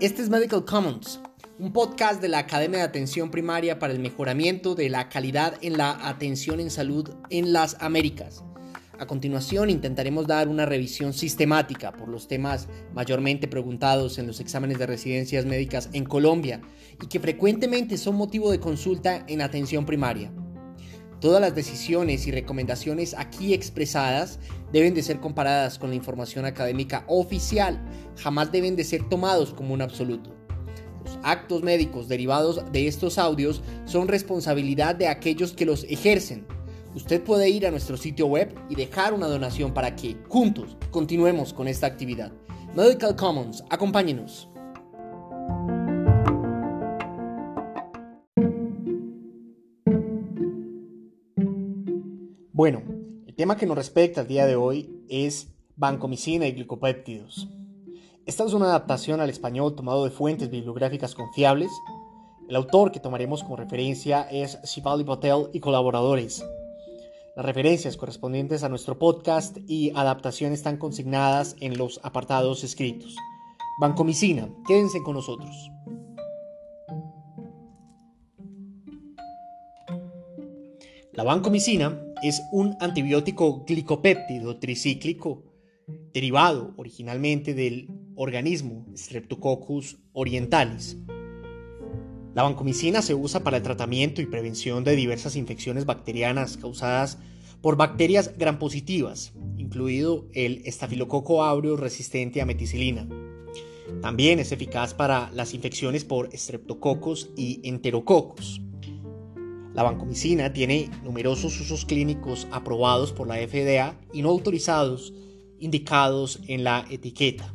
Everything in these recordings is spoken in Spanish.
Este es Medical Commons, un podcast de la Academia de Atención Primaria para el mejoramiento de la calidad en la atención en salud en las Américas. A continuación intentaremos dar una revisión sistemática por los temas mayormente preguntados en los exámenes de residencias médicas en Colombia y que frecuentemente son motivo de consulta en atención primaria. Todas las decisiones y recomendaciones aquí expresadas deben de ser comparadas con la información académica oficial, jamás deben de ser tomados como un absoluto. Los actos médicos derivados de estos audios son responsabilidad de aquellos que los ejercen. Usted puede ir a nuestro sitio web y dejar una donación para que, juntos, continuemos con esta actividad. Medical Commons, acompáñenos. Bueno, el tema que nos respecta al día de hoy es vancomicina y glicopéptidos. Esta es una adaptación al español tomado de fuentes bibliográficas confiables. El autor que tomaremos como referencia es Shivali Patel y colaboradores. Las referencias correspondientes a nuestro podcast y adaptación están consignadas en los apartados escritos. Vancomicina, quédense con nosotros. La vancomicina es un antibiótico glicopéptido tricíclico derivado originalmente del organismo Streptococcus orientalis. La vancomicina se usa para el tratamiento y prevención de diversas infecciones bacterianas causadas por bacterias gram positivas, incluido el estafilococo áureo resistente a meticilina. También es eficaz para las infecciones por streptococcus y enterococos. La vancomicina tiene numerosos usos clínicos aprobados por la FDA y no autorizados indicados en la etiqueta.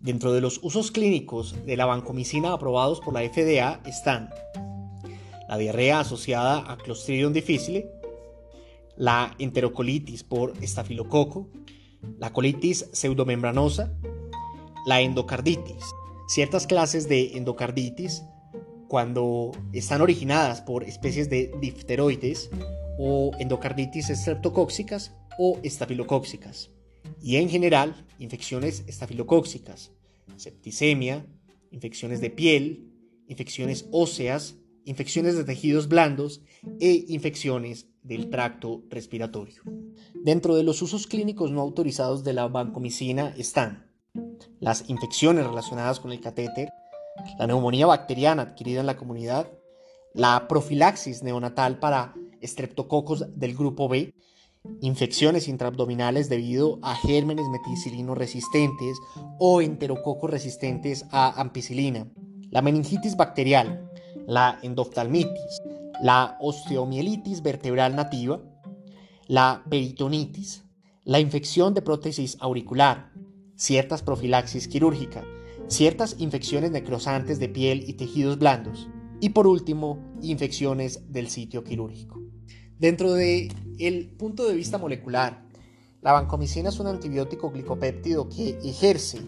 Dentro de los usos clínicos de la vancomicina aprobados por la FDA están la diarrea asociada a Clostridium difficile, la enterocolitis por estafilococo, la colitis pseudomembranosa, la endocarditis. Ciertas clases de endocarditis cuando están originadas por especies de difteroides o endocarditis estreptocóxicas o estafilocóxicas. Y en general, infecciones estafilocóxicas, septicemia, infecciones de piel, infecciones óseas, infecciones de tejidos blandos e infecciones del tracto respiratorio. Dentro de los usos clínicos no autorizados de la vancomicina están las infecciones relacionadas con el catéter, la neumonía bacteriana adquirida en la comunidad, la profilaxis neonatal para estreptococos del grupo B, infecciones intraabdominales debido a gérmenes meticilinos resistentes o enterococos resistentes a ampicilina, la meningitis bacterial, la endoftalmitis, la osteomielitis vertebral nativa, la peritonitis, la infección de prótesis auricular, ciertas profilaxis quirúrgicas, ciertas infecciones necrosantes de piel y tejidos blandos y por último, infecciones del sitio quirúrgico. Dentro de el punto de vista molecular, la vancomicina es un antibiótico glicopéptido que ejerce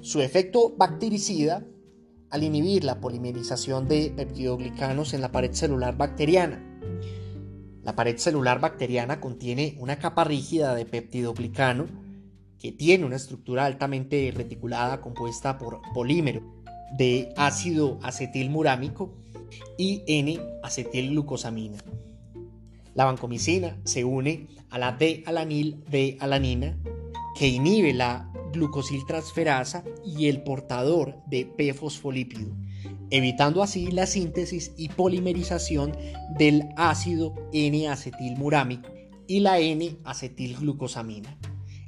su efecto bactericida al inhibir la polimerización de peptidoglicanos en la pared celular bacteriana. La pared celular bacteriana contiene una capa rígida de peptidoglicano que tiene una estructura altamente reticulada compuesta por polímero de ácido acetilmurámico y N-acetilglucosamina. La vancomicina se une a la D-alanil D-alanina que inhibe la glucosiltransferasa y el portador de P-fosfolípido, evitando así la síntesis y polimerización del ácido N-acetilmurámico y la N-acetilglucosamina.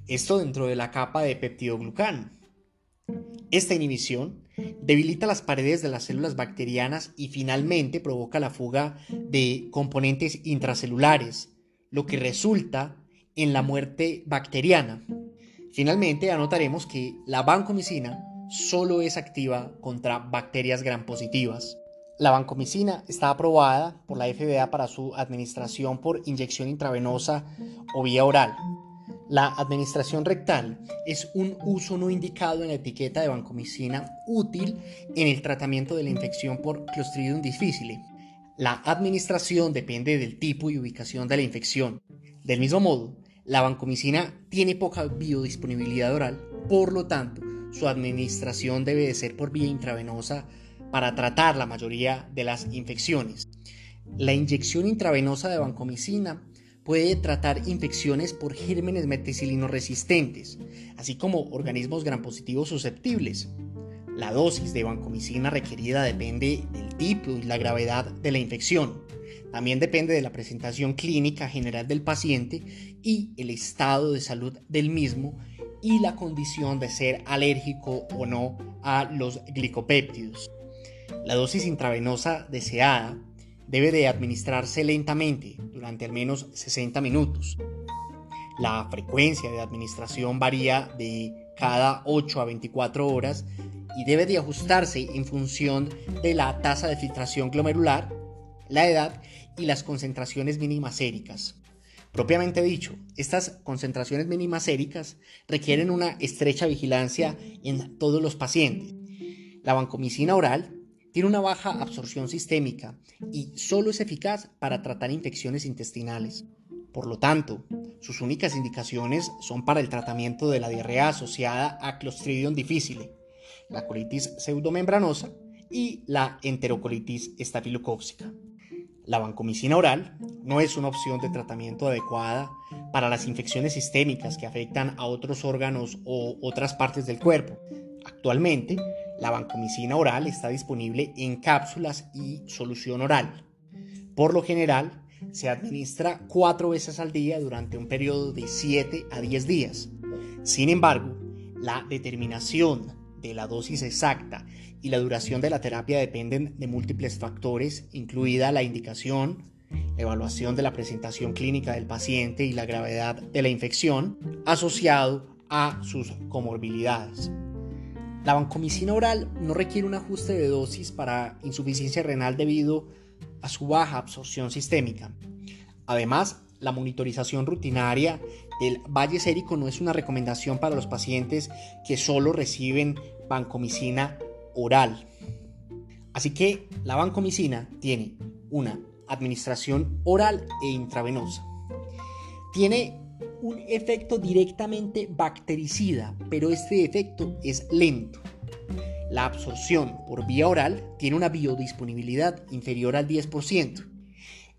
Esto dentro de la capa de peptidoglucano. Esta inhibición debilita las paredes de las células bacterianas y finalmente provoca la fuga de componentes intracelulares, lo que resulta en la muerte bacteriana. Finalmente anotaremos que la vancomicina solo es activa contra bacterias gram positivas. La vancomicina está aprobada por la FDA para su administración por inyección intravenosa o vía oral la administración rectal es un uso no indicado en la etiqueta de vancomicina útil en el tratamiento de la infección por Clostridium difficile. La administración depende del tipo y ubicación de la infección. Del mismo modo, La vancomicina tiene poca biodisponibilidad oral, por lo tanto, su administración debe de ser por vía intravenosa para tratar la mayoría de las infecciones. La inyección intravenosa de vancomicina puede tratar infecciones por gérmenes meticilino resistentes, así como organismos gram positivos susceptibles. La dosis de vancomicina requerida depende del tipo y la gravedad de la infección. También depende de la presentación clínica general del paciente y el estado de salud del mismo y la condición de ser alérgico o no a los glicopéptidos. La dosis intravenosa deseada debe de administrarse lentamente durante al menos 60 minutos. La frecuencia de administración varía de cada 8 a 24 horas y debe de ajustarse en función de la tasa de filtración glomerular, la edad y las concentraciones mínimas séricas. Propiamente dicho, estas concentraciones mínimas séricas requieren una estrecha vigilancia en todos los pacientes. La vancomicina oral tiene una baja absorción sistémica y solo es eficaz para tratar infecciones intestinales. Por lo tanto, sus únicas indicaciones son para el tratamiento de la diarrea asociada a Clostridium difficile, la colitis pseudomembranosa y la enterocolitis estafilocóxica. La vancomicina oral no es una opción de tratamiento adecuada para las infecciones sistémicas que afectan a otros órganos o otras partes del cuerpo. Actualmente, la vancomicina oral está disponible en cápsulas y solución oral. Por lo general, se administra cuatro veces al día durante un periodo de 7 a 10 días. Sin embargo, la determinación de la dosis exacta y la duración de la terapia dependen de múltiples factores, incluida la indicación, la evaluación de la presentación clínica del paciente y la gravedad de la infección, asociado a sus comorbilidades. La vancomicina oral no requiere un ajuste de dosis para insuficiencia renal debido a su baja absorción sistémica. Además, la monitorización rutinaria del valle sérico no es una recomendación para los pacientes que solo reciben vancomicina oral. Así que la vancomicina tiene una administración oral e intravenosa. Tiene un efecto directamente bactericida, pero este efecto es lento. La absorción por vía oral tiene una biodisponibilidad inferior al 10%.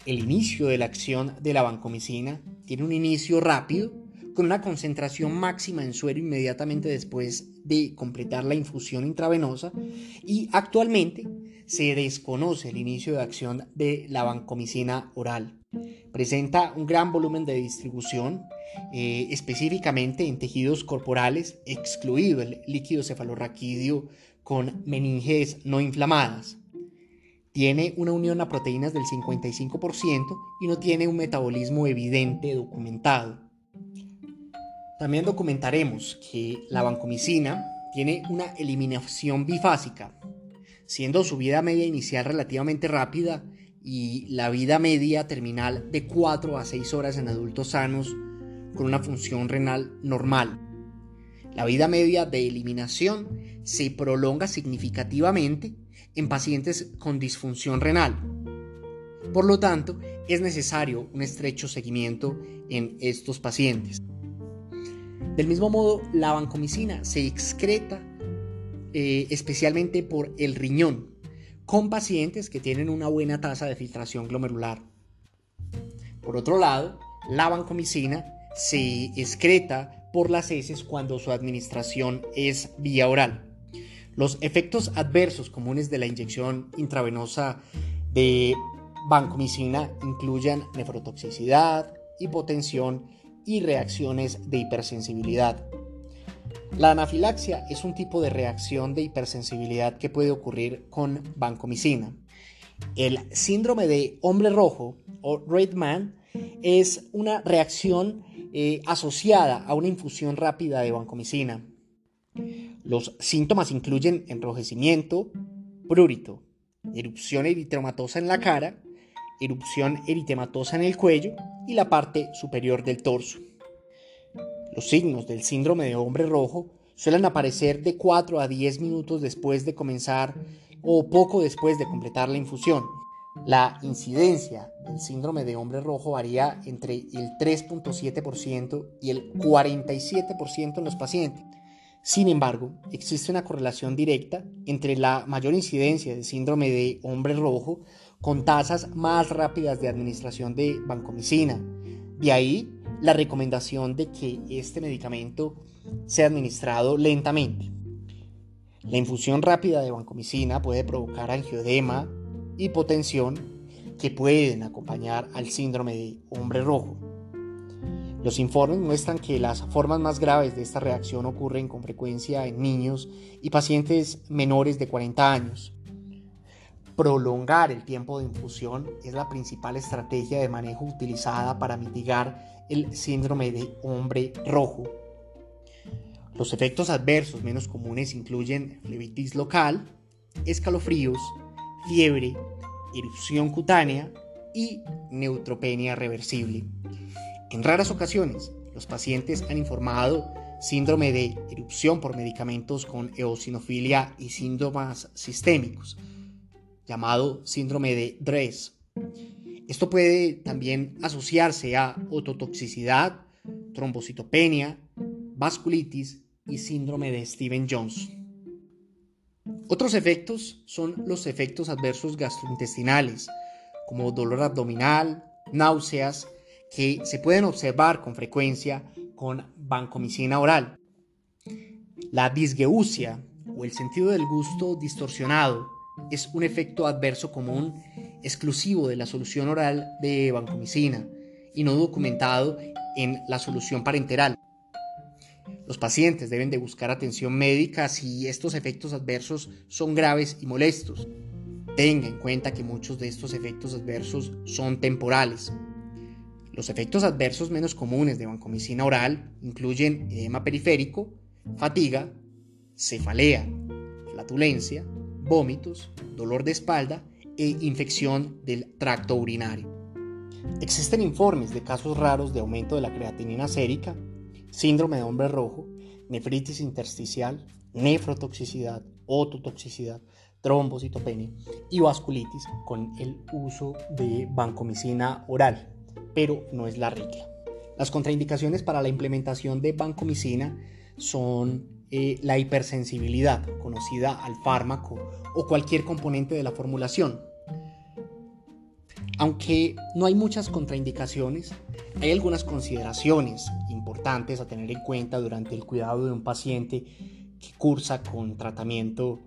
El inicio de la acción de la vancomicina tiene un inicio rápido con una concentración máxima en suero inmediatamente después de completar la infusión intravenosa y actualmente se desconoce el inicio de acción de la vancomicina oral. Presenta un gran volumen de distribución, eh, específicamente en tejidos corporales, excluido el líquido cefalorraquídeo con meninges no inflamadas. Tiene una unión a proteínas del 55% y no tiene un metabolismo evidente documentado. También documentaremos que la vancomicina tiene una eliminación bifásica, siendo su vida media inicial relativamente rápida y la vida media terminal de 4 a 6 horas en adultos sanos con una función renal normal. La vida media de eliminación se prolonga significativamente en pacientes con disfunción renal. Por lo tanto, es necesario un estrecho seguimiento en estos pacientes. Del mismo modo, la vancomicina se excreta eh, especialmente por el riñón, con pacientes que tienen una buena tasa de filtración glomerular. Por otro lado, la vancomicina se excreta por las heces cuando su administración es vía oral. Los efectos adversos comunes de la inyección intravenosa de vancomicina incluyen nefrotoxicidad, hipotensión y reacciones de hipersensibilidad. La anafilaxia es un tipo de reacción de hipersensibilidad que puede ocurrir con vancomicina. El síndrome de hombre rojo o Red Man es una reacción eh, asociada a una infusión rápida de vancomicina. Los síntomas incluyen enrojecimiento, prurito, erupción eritematosa en la cara, erupción eritematosa en el cuello y la parte superior del torso. Los signos del síndrome de hombre rojo suelen aparecer de 4 a 10 minutos después de comenzar o poco después de completar la infusión. La incidencia del síndrome de hombre rojo varía entre el 3.7% y el 47% en los pacientes. Sin embargo, existe una correlación directa entre la mayor incidencia de síndrome de hombre rojo con tasas más rápidas de administración de vancomicina. De ahí la recomendación de que este medicamento sea administrado lentamente. La infusión rápida de vancomicina puede provocar angioedema, hipotensión que pueden acompañar al síndrome de hombre rojo. Los informes muestran que las formas más graves de esta reacción ocurren con frecuencia en niños y pacientes menores de 40 años. Prolongar el tiempo de infusión es la principal estrategia de manejo utilizada para mitigar el síndrome de hombre rojo. Los efectos adversos menos comunes incluyen flebitis local, escalofríos, fiebre, erupción cutánea y neutropenia reversible. En raras ocasiones, los pacientes han informado síndrome de erupción por medicamentos con eosinofilia y síntomas sistémicos, llamado síndrome de DRESS. Esto puede también asociarse a ototoxicidad, trombocitopenia, vasculitis y síndrome de Steven Jones. Otros efectos son los efectos adversos gastrointestinales, como dolor abdominal, náuseas, que se pueden observar con frecuencia con vancomicina oral. La disgeusia o el sentido del gusto distorsionado es un efecto adverso común exclusivo de la solución oral de vancomicina y no documentado en la solución parenteral. Los pacientes deben de buscar atención médica si estos efectos adversos son graves y molestos. Tenga en cuenta que muchos de estos efectos adversos son temporales. Los efectos adversos menos comunes de vancomicina oral incluyen edema periférico, fatiga, cefalea, flatulencia, vómitos, dolor de espalda e infección del tracto urinario. Existen informes de casos raros de aumento de la creatinina sérica síndrome de hombre rojo, nefritis intersticial, nefrotoxicidad, ototoxicidad, trombocitopenia y vasculitis con el uso de vancomicina oral, pero no es la regla. Las contraindicaciones para la implementación de vancomicina son eh, la hipersensibilidad, conocida al fármaco o cualquier componente de la formulación. Aunque no hay muchas contraindicaciones, hay algunas consideraciones importantes a tener en cuenta durante el cuidado de un paciente que cursa con tratamiento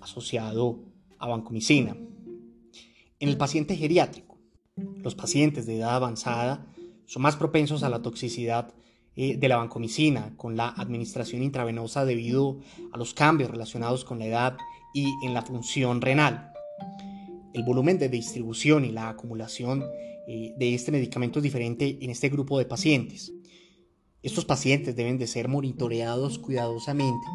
asociado a vancomicina. En el paciente geriátrico, los pacientes de edad avanzada son más propensos a la toxicidad eh, de la vancomicina con la administración intravenosa debido a los cambios relacionados con la edad y en la función renal. El volumen de distribución y la acumulación eh, de este medicamento es diferente en este grupo de pacientes. Estos pacientes deben de ser monitoreados cuidadosamente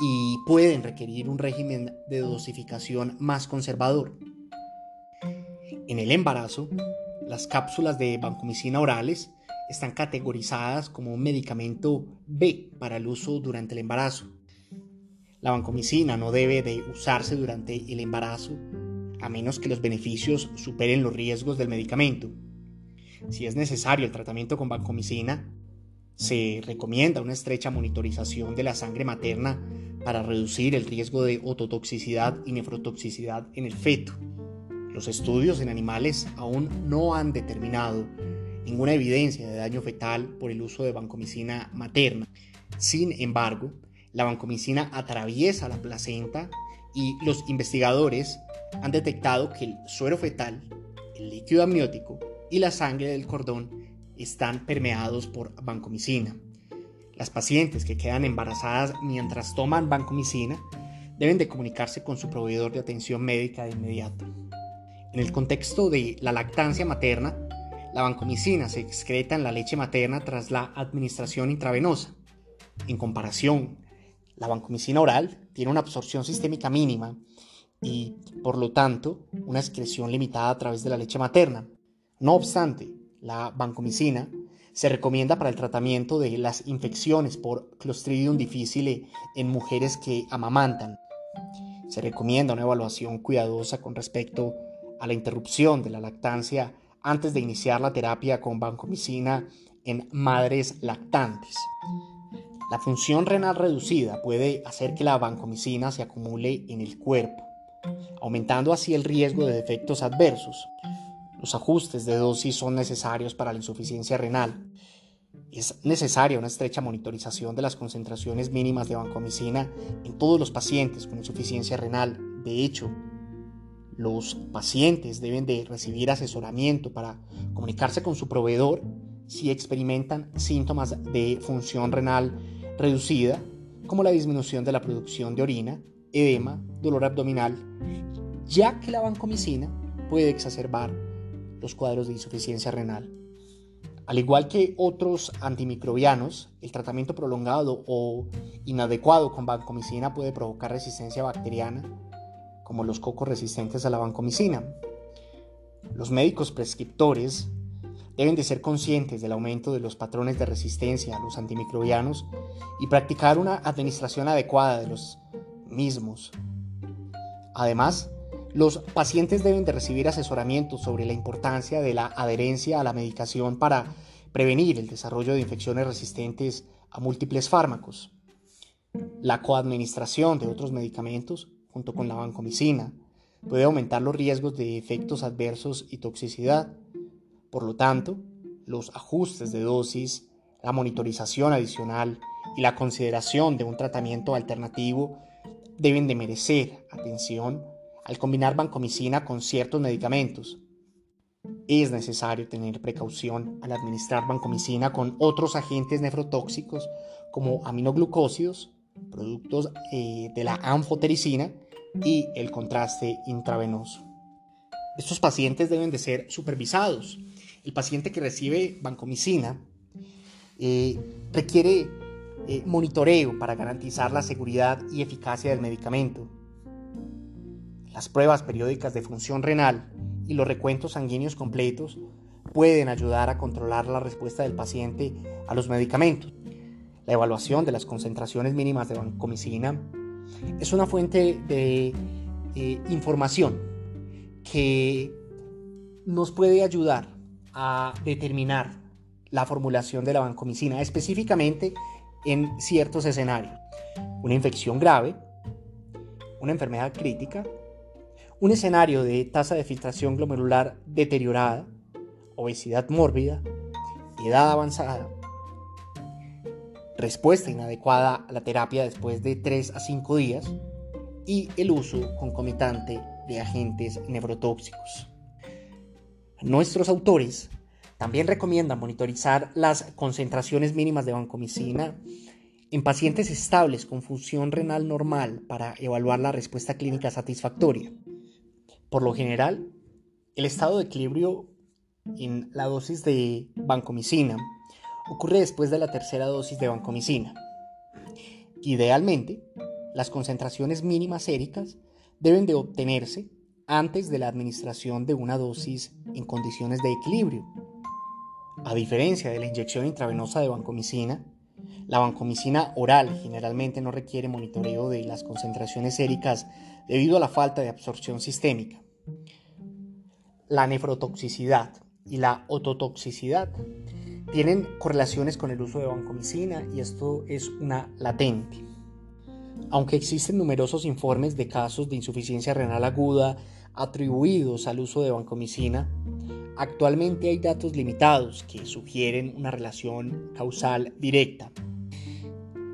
y pueden requerir un régimen de dosificación más conservador. En el embarazo, las cápsulas de vancomicina orales están categorizadas como un medicamento B para el uso durante el embarazo. La vancomicina no debe de usarse durante el embarazo a menos que los beneficios superen los riesgos del medicamento. Si es necesario el tratamiento con vancomicina, se recomienda una estrecha monitorización de la sangre materna para reducir el riesgo de ototoxicidad y nefrotoxicidad en el feto. Los estudios en animales aún no han determinado ninguna evidencia de daño fetal por el uso de vancomicina materna. Sin embargo, la vancomicina atraviesa la placenta y los investigadores han detectado que el suero fetal, el líquido amniótico y la sangre del cordón están permeados por vancomicina. Las pacientes que quedan embarazadas mientras toman vancomicina deben de comunicarse con su proveedor de atención médica de inmediato. En el contexto de la lactancia materna, la vancomicina se excreta en la leche materna tras la administración intravenosa. En comparación, la vancomicina oral tiene una absorción sistémica mínima y, por lo tanto, una excreción limitada a través de la leche materna. No obstante, la vancomicina se recomienda para el tratamiento de las infecciones por Clostridium difficile en mujeres que amamantan. Se recomienda una evaluación cuidadosa con respecto a la interrupción de la lactancia antes de iniciar la terapia con vancomicina en madres lactantes. La función renal reducida puede hacer que la vancomicina se acumule en el cuerpo, aumentando así el riesgo de efectos adversos. Los ajustes de dosis son necesarios para la insuficiencia renal. Es necesaria una estrecha monitorización de las concentraciones mínimas de vancomicina en todos los pacientes con insuficiencia renal. De hecho, los pacientes deben de recibir asesoramiento para comunicarse con su proveedor si experimentan síntomas de función renal reducida, como la disminución de la producción de orina, edema, dolor abdominal, ya que la vancomicina puede exacerbar los cuadros de insuficiencia renal. Al igual que otros antimicrobianos, el tratamiento prolongado o inadecuado con vancomicina puede provocar resistencia bacteriana, como los cocos resistentes a la vancomicina. Los médicos prescriptores deben de ser conscientes del aumento de los patrones de resistencia a los antimicrobianos y practicar una administración adecuada de los mismos. Además, los pacientes deben de recibir asesoramiento sobre la importancia de la adherencia a la medicación para prevenir el desarrollo de infecciones resistentes a múltiples fármacos. La coadministración de otros medicamentos, junto con la vancomicina, puede aumentar los riesgos de efectos adversos y toxicidad por lo tanto, los ajustes de dosis, la monitorización adicional y la consideración de un tratamiento alternativo deben de merecer atención al combinar vancomicina con ciertos medicamentos. Es necesario tener precaución al administrar vancomicina con otros agentes nefrotóxicos como aminoglucósidos, productos eh, de la anfotericina y el contraste intravenoso. Estos pacientes deben de ser supervisados el paciente que recibe vancomicina eh, requiere eh, monitoreo para garantizar la seguridad y eficacia del medicamento. Las pruebas periódicas de función renal y los recuentos sanguíneos completos pueden ayudar a controlar la respuesta del paciente a los medicamentos. La evaluación de las concentraciones mínimas de vancomicina es una fuente de eh, información que nos puede ayudar a determinar la formulación de la vancomicina, específicamente en ciertos escenarios. Una infección grave, una enfermedad crítica, un escenario de tasa de filtración glomerular deteriorada, obesidad mórbida, edad avanzada, respuesta inadecuada a la terapia después de 3 a 5 días y el uso concomitante de agentes neurotóxicos. Nuestros autores también recomiendan monitorizar las concentraciones mínimas de vancomicina en pacientes estables con función renal normal para evaluar la respuesta clínica satisfactoria. Por lo general, el estado de equilibrio en la dosis de vancomicina ocurre después de la tercera dosis de vancomicina. Idealmente, las concentraciones mínimas séricas deben de obtenerse antes de la administración de una dosis en condiciones de equilibrio. A diferencia de la inyección intravenosa de vancomicina, la vancomicina oral generalmente no requiere monitoreo de las concentraciones séricas debido a la falta de absorción sistémica. La nefrotoxicidad y la ototoxicidad tienen correlaciones con el uso de vancomicina y esto es una latente. Aunque existen numerosos informes de casos de insuficiencia renal aguda atribuidos al uso de vancomicina, actualmente hay datos limitados que sugieren una relación causal directa.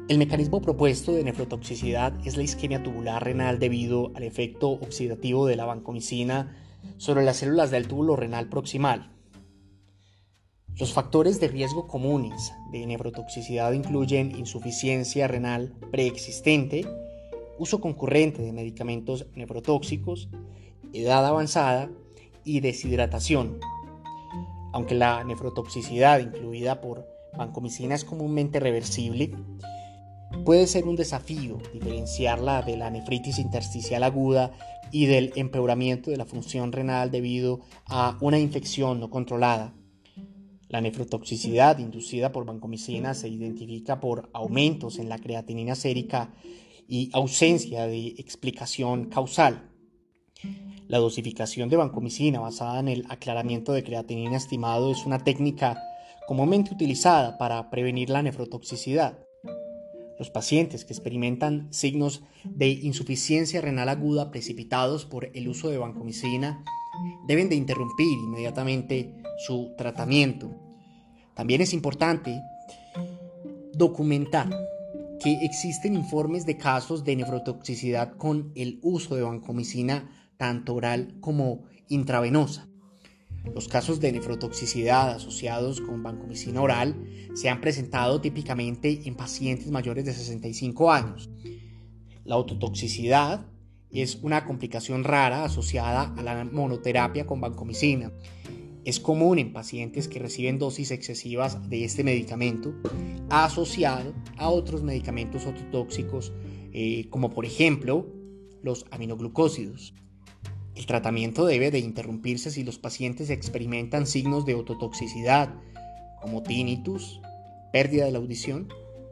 El mecanismo propuesto de nefrotoxicidad es la isquemia tubular renal debido al efecto oxidativo de la vancomicina sobre las células del túbulo renal proximal. Los factores de riesgo comunes de nefrotoxicidad incluyen insuficiencia renal preexistente, uso concurrente de medicamentos nefrotóxicos, edad avanzada y deshidratación. Aunque la nefrotoxicidad incluida por vancomicina es comúnmente reversible, puede ser un desafío diferenciarla de la nefritis intersticial aguda y del empeoramiento de la función renal debido a una infección no controlada. La nefrotoxicidad inducida por vancomicina se identifica por aumentos en la creatinina sérica y ausencia de explicación causal. La dosificación de vancomicina basada en el aclaramiento de creatinina estimado es una técnica comúnmente utilizada para prevenir la nefrotoxicidad. Los pacientes que experimentan signos de insuficiencia renal aguda precipitados por el uso de vancomicina deben de interrumpir inmediatamente su tratamiento. También es importante documentar que existen informes de casos de nefrotoxicidad con el uso de vancomicina tanto oral como intravenosa. Los casos de nefrotoxicidad asociados con vancomicina oral se han presentado típicamente en pacientes mayores de 65 años. La autotoxicidad es una complicación rara asociada a la monoterapia con vancomicina. Es común en pacientes que reciben dosis excesivas de este medicamento asociado a otros medicamentos autotóxicos eh, como por ejemplo los aminoglucósidos. El tratamiento debe de interrumpirse si los pacientes experimentan signos de ototoxicidad, como tinnitus, pérdida de la audición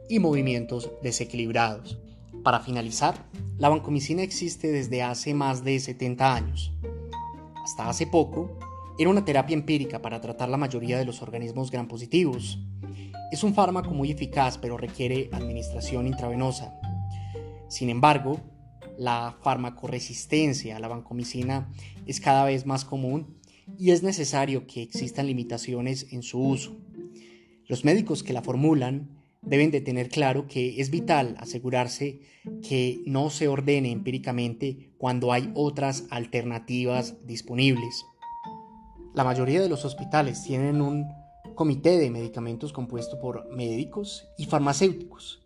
y movimientos desequilibrados. Para finalizar, la vancomicina existe desde hace más de 70 años. Hasta hace poco, era una terapia empírica para tratar la mayoría de los organismos gram positivos. Es un fármaco muy eficaz, pero requiere administración intravenosa. Sin embargo, la farmacoresistencia a la vancomicina es cada vez más común y es necesario que existan limitaciones en su uso. Los médicos que la formulan deben de tener claro que es vital asegurarse que no se ordene empíricamente cuando hay otras alternativas disponibles. La mayoría de los hospitales tienen un comité de medicamentos compuesto por médicos y farmacéuticos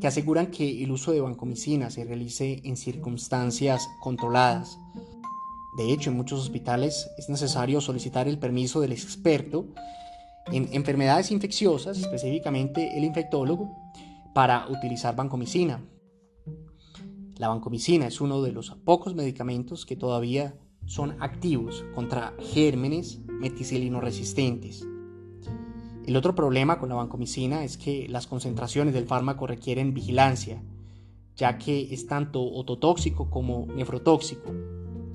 que aseguran que el uso de vancomicina se realice en circunstancias controladas. De hecho, en muchos hospitales es necesario solicitar el permiso del experto en enfermedades infecciosas, específicamente el infectólogo, para utilizar vancomicina. La vancomicina es uno de los pocos medicamentos que todavía son activos contra gérmenes meticilino resistentes el otro problema con la vancomicina es que las concentraciones del fármaco requieren vigilancia, ya que es tanto ototóxico como nefrotóxico.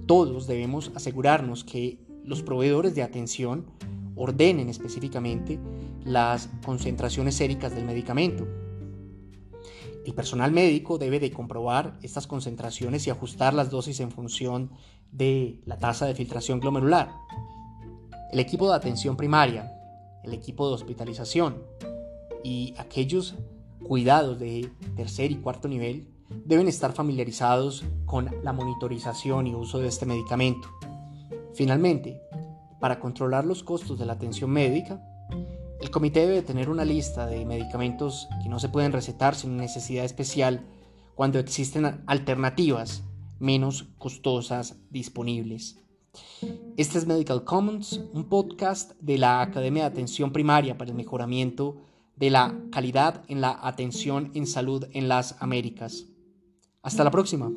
Todos debemos asegurarnos que los proveedores de atención ordenen específicamente las concentraciones séricas del medicamento. El personal médico debe de comprobar estas concentraciones y ajustar las dosis en función de la tasa de filtración glomerular. El equipo de atención primaria el equipo de hospitalización y aquellos cuidados de tercer y cuarto nivel deben estar familiarizados con la monitorización y uso de este medicamento. Finalmente, para controlar los costos de la atención médica, el comité debe tener una lista de medicamentos que no se pueden recetar sin necesidad especial cuando existen alternativas menos costosas disponibles. Este es Medical Commons, un podcast de la Academia de Atención Primaria para el mejoramiento de la calidad en la atención en salud en las Américas. Hasta la próxima.